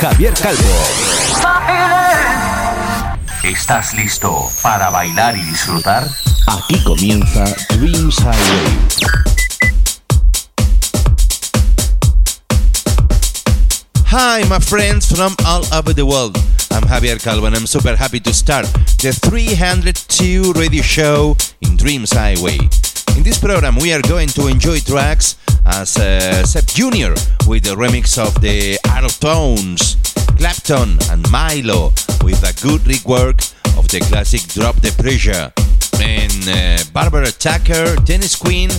Javier Calvo. ¿Estás listo para bailar y disfrutar? aquí comienza Dreams Highway. Hi, my friends from all over the world. I'm Javier Calvo and I'm super happy to start the 302 radio show in Dreams Highway. In this program, we are going to enjoy tracks as uh, Sep Jr. with the remix of the Out of Tones, Clapton and Milo with a good rework of the classic Drop the Pressure, and uh, Barbara Tucker, Tennis Queen,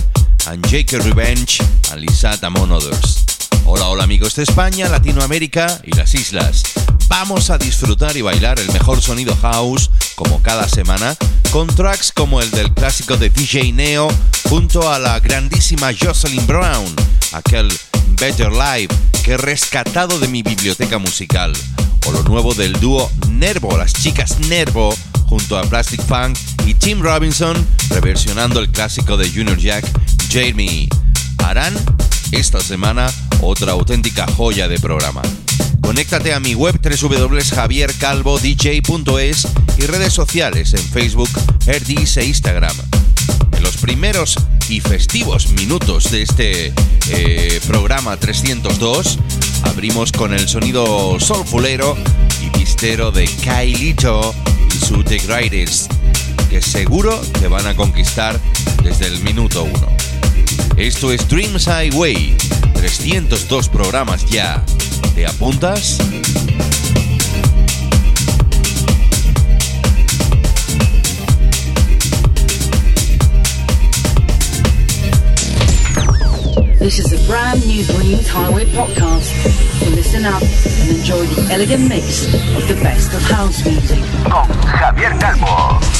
and Jacob Revenge, and Lisata, among others. Hola, hola amigos de España, Latinoamérica y las islas. Vamos a disfrutar y bailar el mejor sonido house, como cada semana, con tracks como el del clásico de DJ Neo, junto a la grandísima Jocelyn Brown, aquel Better Life que he rescatado de mi biblioteca musical, o lo nuevo del dúo Nervo, las chicas Nervo, junto a Plastic Funk y Tim Robinson, reversionando el clásico de Junior Jack, Jamie. Harán esta semana otra auténtica joya de programa. Conéctate a mi web www.javiercalvodj.es y redes sociales en Facebook, Herdis e Instagram. En los primeros y festivos minutos de este eh, programa 302 abrimos con el sonido soulfulero y pistero de Kailito y su The Greatest, que seguro te van a conquistar desde el minuto 1. Esto es Dreams Highway, 302 programas ya. ¿Te apuntas? This is a brand new Dreams Highway podcast. So listen up and enjoy the elegant mix of the best of house music. Con Javier Calvo.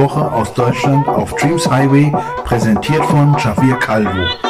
Woche aus Deutschland auf Dreams Highway, präsentiert von Javier Calvo.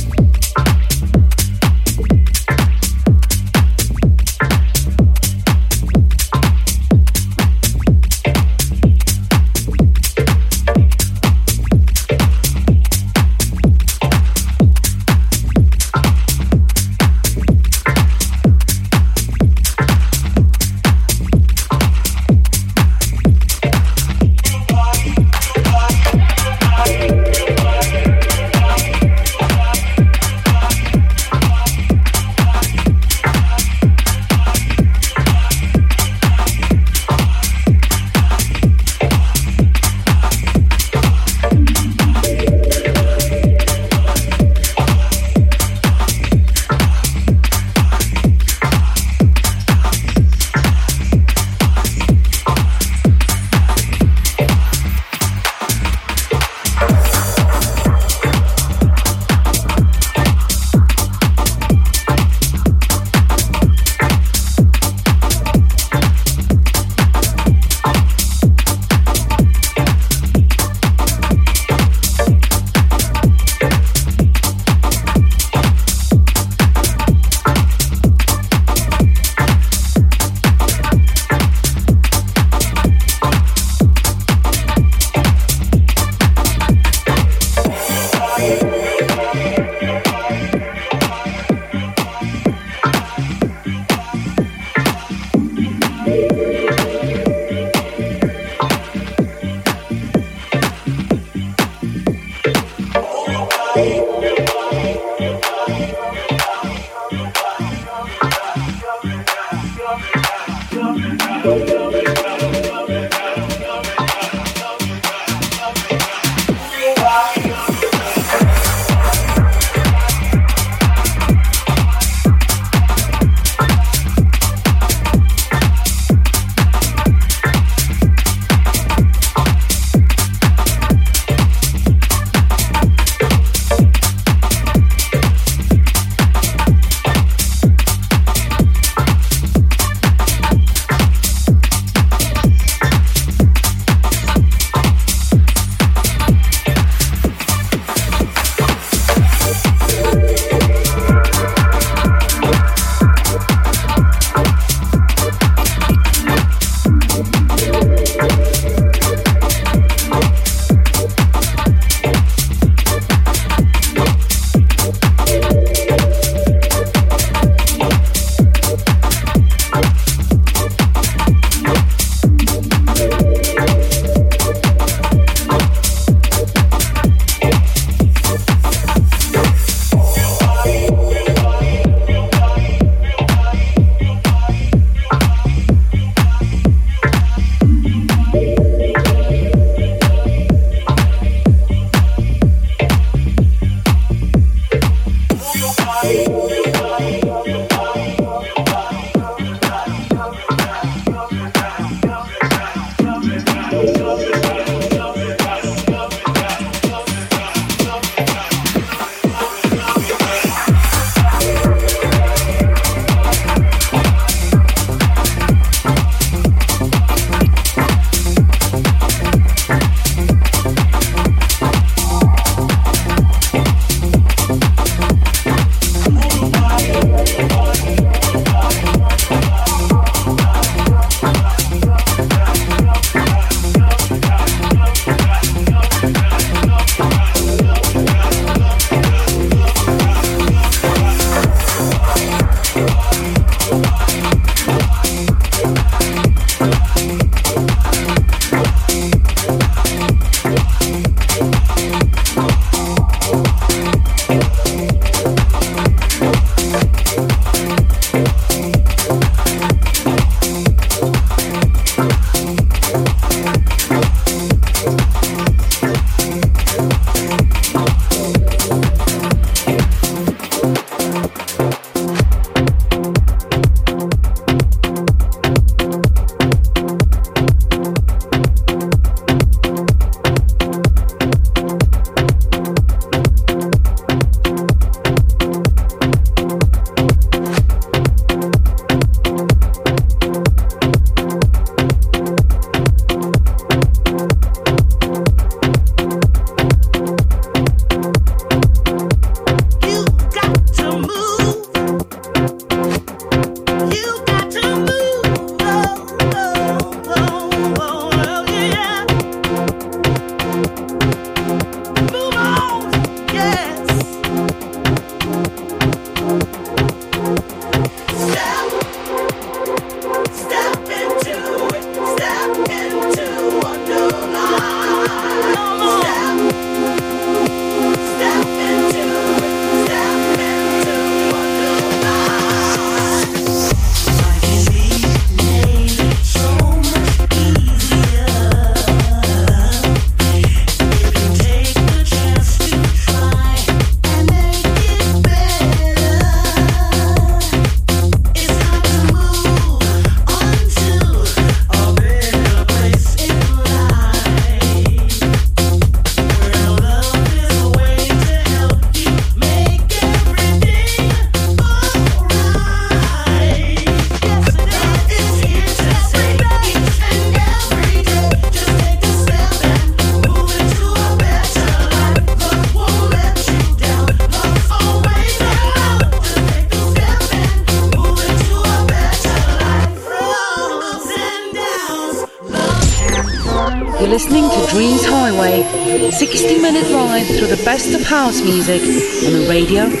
Music on the radio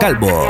Javier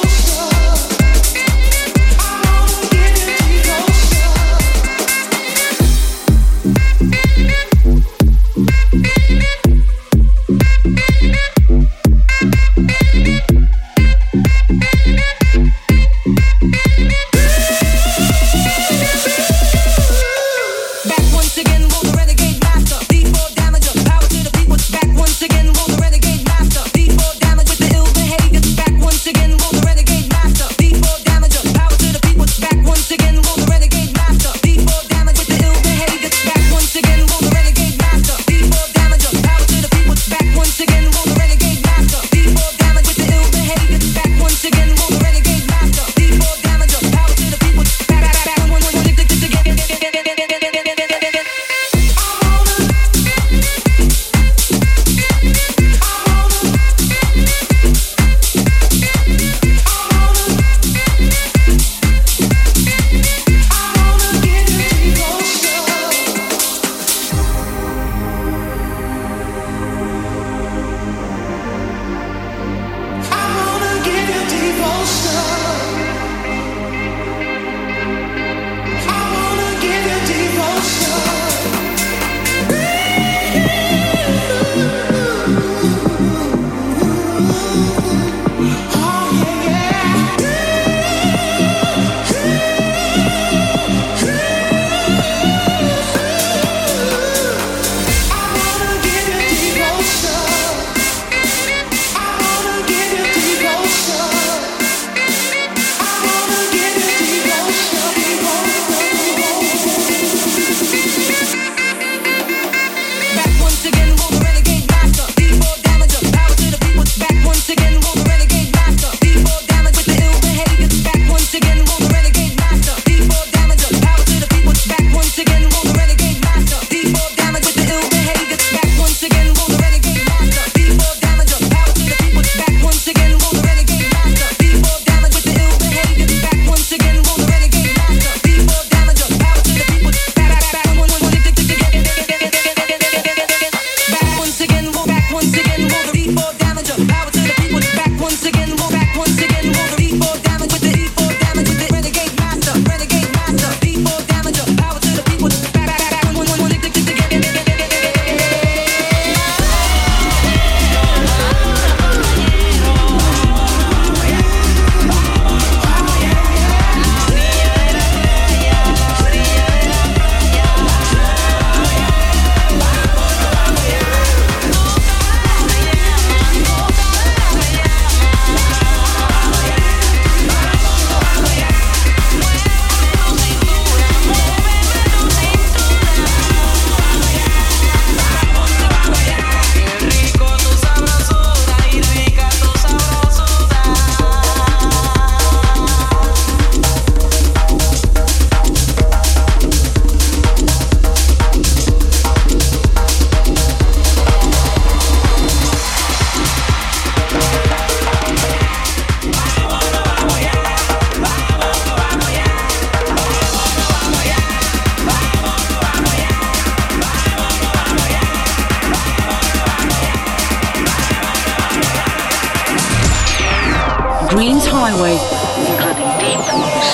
Green's Highway, including deep,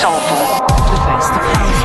soulful, to face the.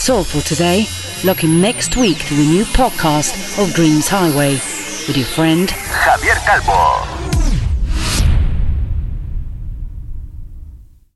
That's all for today. Look in next week to the new podcast of Dreams Highway with your friend Javier Calvo.